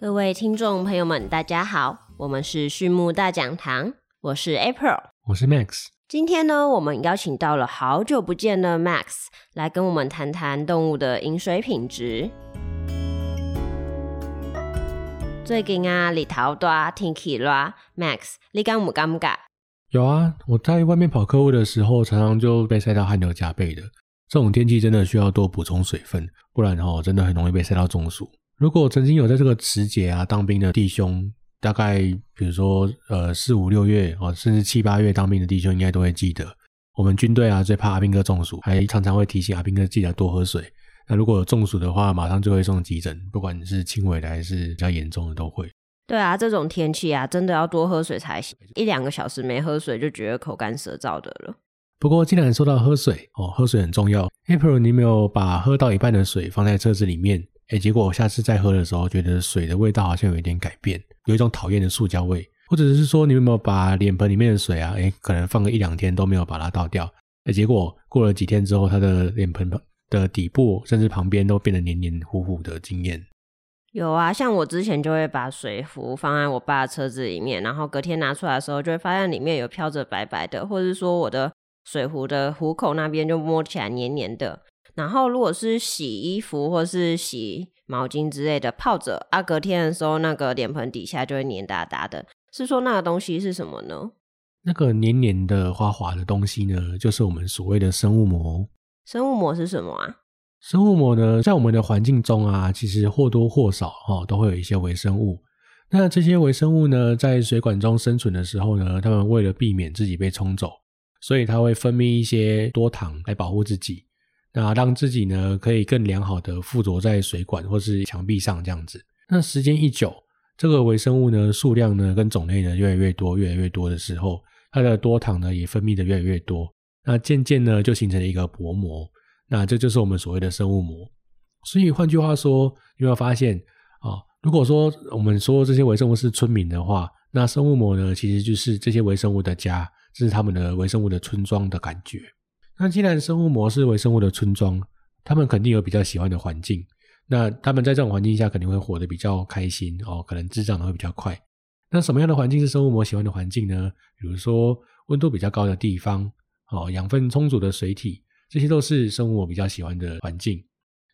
各位听众朋友们，大家好，我们是畜牧大讲堂，我是 April，我是 Max。今天呢，我们邀请到了好久不见的 Max 来跟我们谈谈动物的饮水品质。最近啊，日头大，天气热，Max，你敢不敢不敢？有啊，我在外面跑客户的时候，常常就被晒到汗流浃背的。这种天气真的需要多补充水分，不然哦，真的很容易被晒到中暑。如果曾经有在这个时节啊当兵的弟兄，大概比如说呃四五六月哦，甚至七八月当兵的弟兄，应该都会记得，我们军队啊最怕阿兵哥中暑，还常常会提醒阿兵哥记得多喝水。那如果有中暑的话，马上就会送急诊，不管是轻微的还是比较严重的都会。对啊，这种天气啊，真的要多喝水才行，一两个小时没喝水就觉得口干舌燥的了。不过既然说到喝水哦，喝水很重要。April，你有没有把喝到一半的水放在车子里面？哎，结果我下次再喝的时候，觉得水的味道好像有一点改变，有一种讨厌的塑胶味，或者是说你有没有把脸盆里面的水啊，哎，可能放个一两天都没有把它倒掉，哎，结果过了几天之后，它的脸盆的底部甚至旁边都变得黏黏糊糊的经验。有啊，像我之前就会把水壶放在我爸车子里面，然后隔天拿出来的时候，就会发现里面有飘着白白的，或者是说我的水壶的壶口那边就摸起来黏黏的。然后，如果是洗衣服或是洗毛巾之类的泡着啊，隔天的时候，那个脸盆底下就会黏哒哒的。是说那个东西是什么呢？那个黏黏的、滑滑的东西呢，就是我们所谓的生物膜。生物膜是什么啊？生物膜呢，在我们的环境中啊，其实或多或少哈都会有一些微生物。那这些微生物呢，在水管中生存的时候呢，它们为了避免自己被冲走，所以它会分泌一些多糖来保护自己。那让自己呢可以更良好的附着在水管或是墙壁上这样子。那时间一久，这个微生物呢数量呢跟种类呢越来越多，越来越多的时候，它的多糖呢也分泌的越来越多。那渐渐呢就形成了一个薄膜。那这就是我们所谓的生物膜。所以换句话说，有没有发现啊？如果说我们说这些微生物是村民的话，那生物膜呢其实就是这些微生物的家，这是他们的微生物的村庄的感觉。那既然生物膜是微生物的村庄，他们肯定有比较喜欢的环境。那他们在这种环境下肯定会活得比较开心哦，可能滋长的会比较快。那什么样的环境是生物膜喜欢的环境呢？比如说温度比较高的地方，哦，养分充足的水体，这些都是生物膜比较喜欢的环境。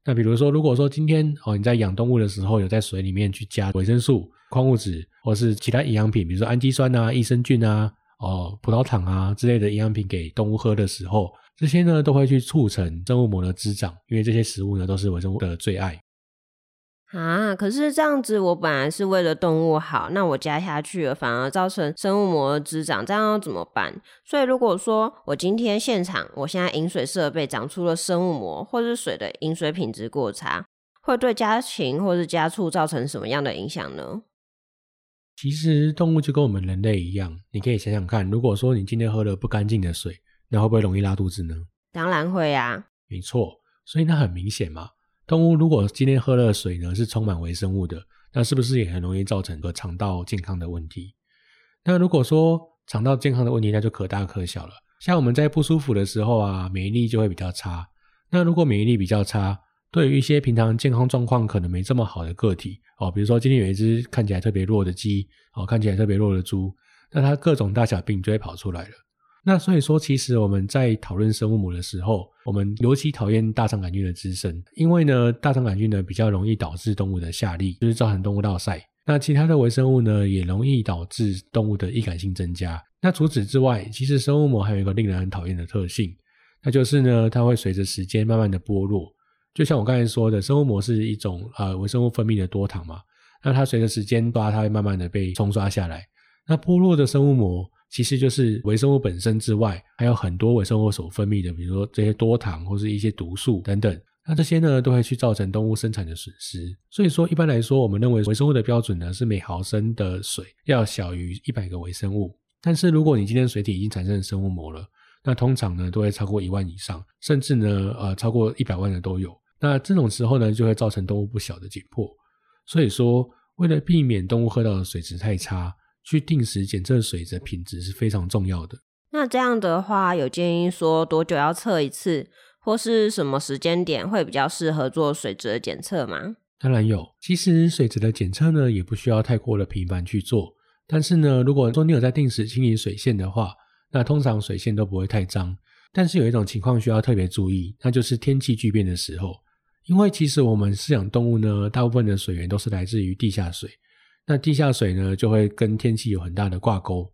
那比如说，如果说今天哦你在养动物的时候，有在水里面去加维生素、矿物质或是其他营养品，比如说氨基酸啊、益生菌啊、哦葡萄糖啊之类的营养品给动物喝的时候。这些呢都会去促成生物膜的滋长，因为这些食物呢都是微生物的最爱啊。可是这样子，我本来是为了动物好，那我加下去了，反而造成生物膜的滋长，这样要怎么办？所以如果说我今天现场，我现在饮水设备长出了生物膜，或是水的饮水品质过差，会对家禽或是家畜造成什么样的影响呢？其实动物就跟我们人类一样，你可以想想看，如果说你今天喝了不干净的水。那会不会容易拉肚子呢？当然会啊，没错。所以那很明显嘛，动物如果今天喝了水呢，是充满微生物的，那是不是也很容易造成个肠道健康的问题？那如果说肠道健康的问题，那就可大可小了。像我们在不舒服的时候啊，免疫力就会比较差。那如果免疫力比较差，对于一些平常健康状况可能没这么好的个体哦，比如说今天有一只看起来特别弱的鸡哦，看起来特别弱的猪，那它各种大小病就会跑出来了。那所以说，其实我们在讨论生物膜的时候，我们尤其讨厌大肠杆菌的滋生，因为呢，大肠杆菌呢比较容易导致动物的下痢，就是造成动物落晒。那其他的微生物呢，也容易导致动物的易感性增加。那除此之外，其实生物膜还有一个令人很讨厌的特性，那就是呢，它会随着时间慢慢的剥落。就像我刚才说的，生物膜是一种呃微生物分泌的多糖嘛，那它随着时间刷，它会慢慢的被冲刷下来。那剥落的生物膜。其实就是微生物本身之外，还有很多微生物所分泌的，比如说这些多糖或是一些毒素等等。那这些呢，都会去造成动物生产的损失。所以说，一般来说，我们认为微生物的标准呢是每毫升的水要小于一百个微生物。但是如果你今天水体已经产生生物膜了，那通常呢都会超过一万以上，甚至呢呃超过一百万的都有。那这种时候呢，就会造成动物不小的紧迫。所以说，为了避免动物喝到的水质太差。去定时检测水质品质是非常重要的。那这样的话，有建议说多久要测一次，或是什么时间点会比较适合做水质的检测吗？当然有。其实水质的检测呢，也不需要太过的频繁去做。但是呢，如果说你有在定时清理水线的话，那通常水线都不会太脏。但是有一种情况需要特别注意，那就是天气巨变的时候。因为其实我们饲养动物呢，大部分的水源都是来自于地下水。那地下水呢，就会跟天气有很大的挂钩。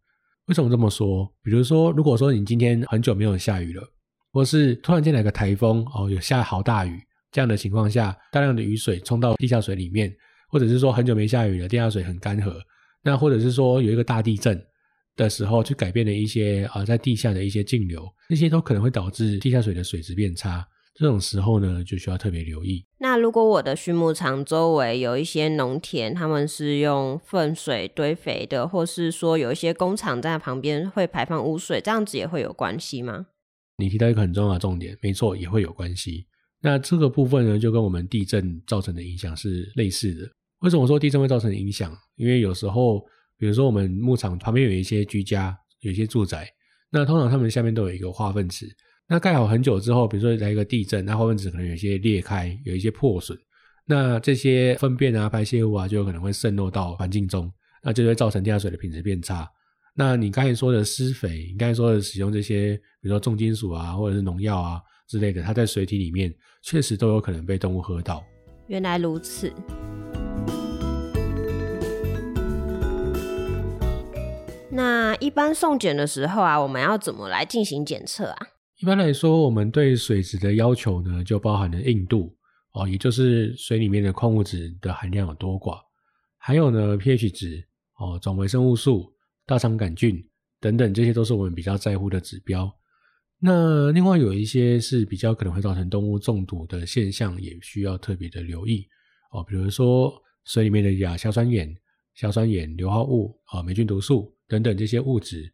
为什么这么说？比如说，如果说你今天很久没有下雨了，或是突然间来个台风哦，有下好大雨，这样的情况下，大量的雨水冲到地下水里面，或者是说很久没下雨了，地下水很干涸，那或者是说有一个大地震的时候，去改变了一些啊在地下的一些径流，这些都可能会导致地下水的水质变差。这种时候呢，就需要特别留意。那如果我的畜牧场周围有一些农田，他们是用粪水堆肥的，或是说有一些工厂在旁边会排放污水，这样子也会有关系吗？你提到一个很重要的重点，没错，也会有关系。那这个部分呢，就跟我们地震造成的影响是类似的。为什么说地震会造成影响？因为有时候，比如说我们牧场旁边有一些居家，有一些住宅，那通常他们下面都有一个化粪池。那盖好很久之后，比如说来一个地震，那化粪池可能有些裂开，有一些破损，那这些粪便啊、排泄物啊，就有可能会渗漏到环境中，那就会造成地下水的品质变差。那你刚才说的施肥，你刚才说的使用这些，比如说重金属啊，或者是农药啊之类的，它在水体里面确实都有可能被动物喝到。原来如此。那一般送检的时候啊，我们要怎么来进行检测啊？一般来说，我们对水质的要求呢，就包含了硬度哦，也就是水里面的矿物质的含量有多寡，还有呢 pH 值哦，总微生物素、大肠杆菌等等，这些都是我们比较在乎的指标。那另外有一些是比较可能会造成动物中毒的现象，也需要特别的留意哦，比如说水里面的亚硝酸盐、硝酸盐、硫化物啊、霉菌毒素等等这些物质。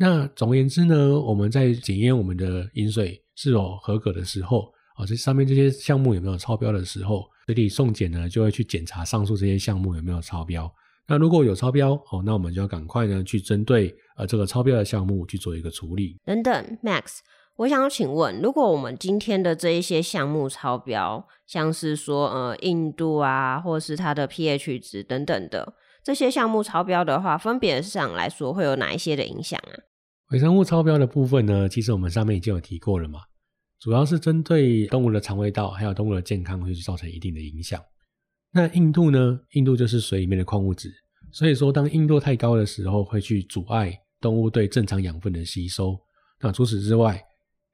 那总而言之呢，我们在检验我们的饮水是否合格的时候，啊，这上面这些项目有没有超标的时候，水里送检呢就会去检查上述这些项目有没有超标。那如果有超标，哦，那我们就要赶快呢去针对呃这个超标的项目去做一个处理。等等，Max，我想请问，如果我们今天的这一些项目超标，像是说呃硬度啊，或是它的 pH 值等等的这些项目超标的话，分别上来说会有哪一些的影响啊？微生物超标的部分呢，其实我们上面已经有提过了嘛，主要是针对动物的肠胃道还有动物的健康会去造成一定的影响。那硬度呢？硬度就是水里面的矿物质，所以说当硬度太高的时候，会去阻碍动物对正常养分的吸收。那除此之外，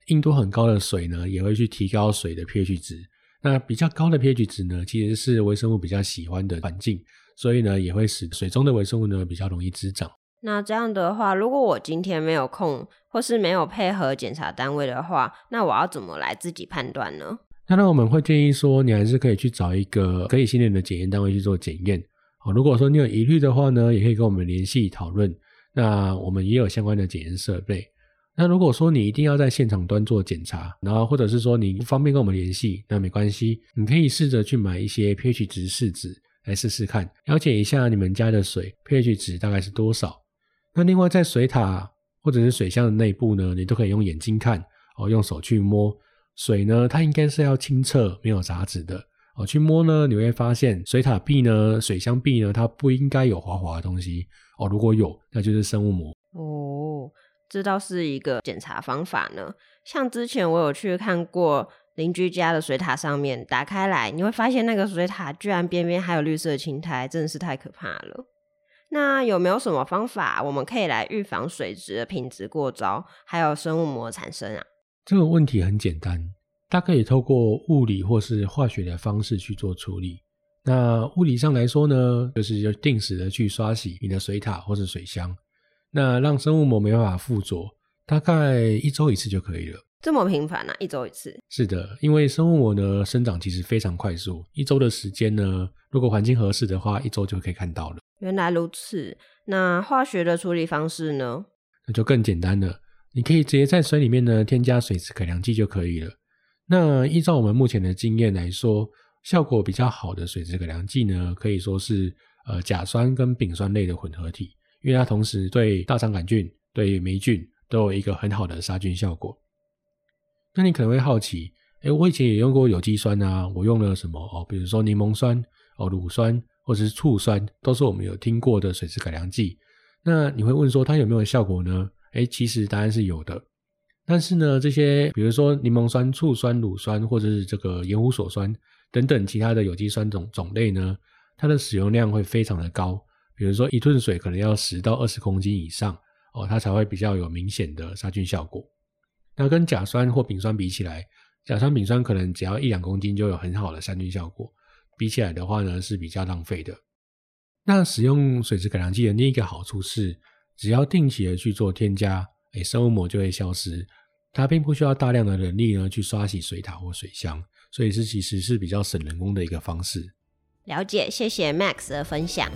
硬度很高的水呢，也会去提高水的 pH 值。那比较高的 pH 值呢，其实是微生物比较喜欢的环境，所以呢，也会使水中的微生物呢比较容易滋长。那这样的话，如果我今天没有空，或是没有配合检查单位的话，那我要怎么来自己判断呢？那我们会建议说，你还是可以去找一个可以信任的检验单位去做检验。哦，如果说你有疑虑的话呢，也可以跟我们联系讨论。那我们也有相关的检验设备。那如果说你一定要在现场端做检查，然后或者是说你不方便跟我们联系，那没关系，你可以试着去买一些 pH 值试纸来试试看，了解一下你们家的水 pH 值大概是多少。那另外，在水塔或者是水箱的内部呢，你都可以用眼睛看哦，用手去摸水呢，它应该是要清澈、没有杂质的哦。去摸呢，你会发现水塔壁呢、水箱壁呢，它不应该有滑滑的东西哦。如果有，那就是生物膜哦。这倒是一个检查方法呢。像之前我有去看过邻居家的水塔，上面打开来，你会发现那个水塔居然边边还有绿色青苔，真的是太可怕了。那有没有什么方法，我们可以来预防水质的品质过糟，还有生物膜产生啊？这个问题很简单，它可以透过物理或是化学的方式去做处理。那物理上来说呢，就是要定时的去刷洗你的水塔或是水箱，那让生物膜没办法附着，大概一周一次就可以了。这么频繁啊？一周一次？是的，因为生物膜呢生长其实非常快速，一周的时间呢，如果环境合适的话，一周就可以看到了。原来如此，那化学的处理方式呢？那就更简单了，你可以直接在水里面呢添加水质改良剂就可以了。那依照我们目前的经验来说，效果比较好的水质改良剂呢，可以说是呃甲酸跟丙酸类的混合体，因为它同时对大肠杆菌、对霉菌都有一个很好的杀菌效果。那你可能会好奇，哎，我以前也用过有机酸啊，我用了什么哦？比如说柠檬酸。哦，乳酸或者是醋酸，都是我们有听过的水质改良剂。那你会问说它有没有效果呢？哎，其实答案是有的。但是呢，这些比如说柠檬酸、醋酸、乳酸，或者是这个盐湖索酸等等其他的有机酸种种类呢，它的使用量会非常的高。比如说一吨水可能要十到二十公斤以上哦，它才会比较有明显的杀菌效果。那跟甲酸或丙酸比起来，甲酸、丙酸可能只要一两公斤就有很好的杀菌效果，比起来的话呢是比较浪费的。那使用水质改良剂的另一个好处是，只要定期的去做添加。诶，生物膜就会消失，它并不需要大量的人力呢去刷洗水塔或水箱，所以是其实是比较省人工的一个方式。了解，谢谢 Max 的分享。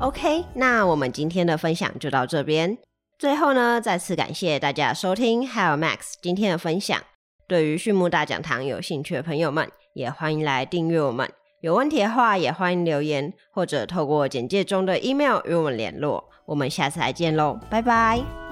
OK，那我们今天的分享就到这边。最后呢，再次感谢大家收听，还有 Max 今天的分享。对于畜牧大讲堂有兴趣的朋友们，也欢迎来订阅我们。有问题的话，也欢迎留言，或者透过简介中的 email 与我们联络。我们下次再见喽，拜拜。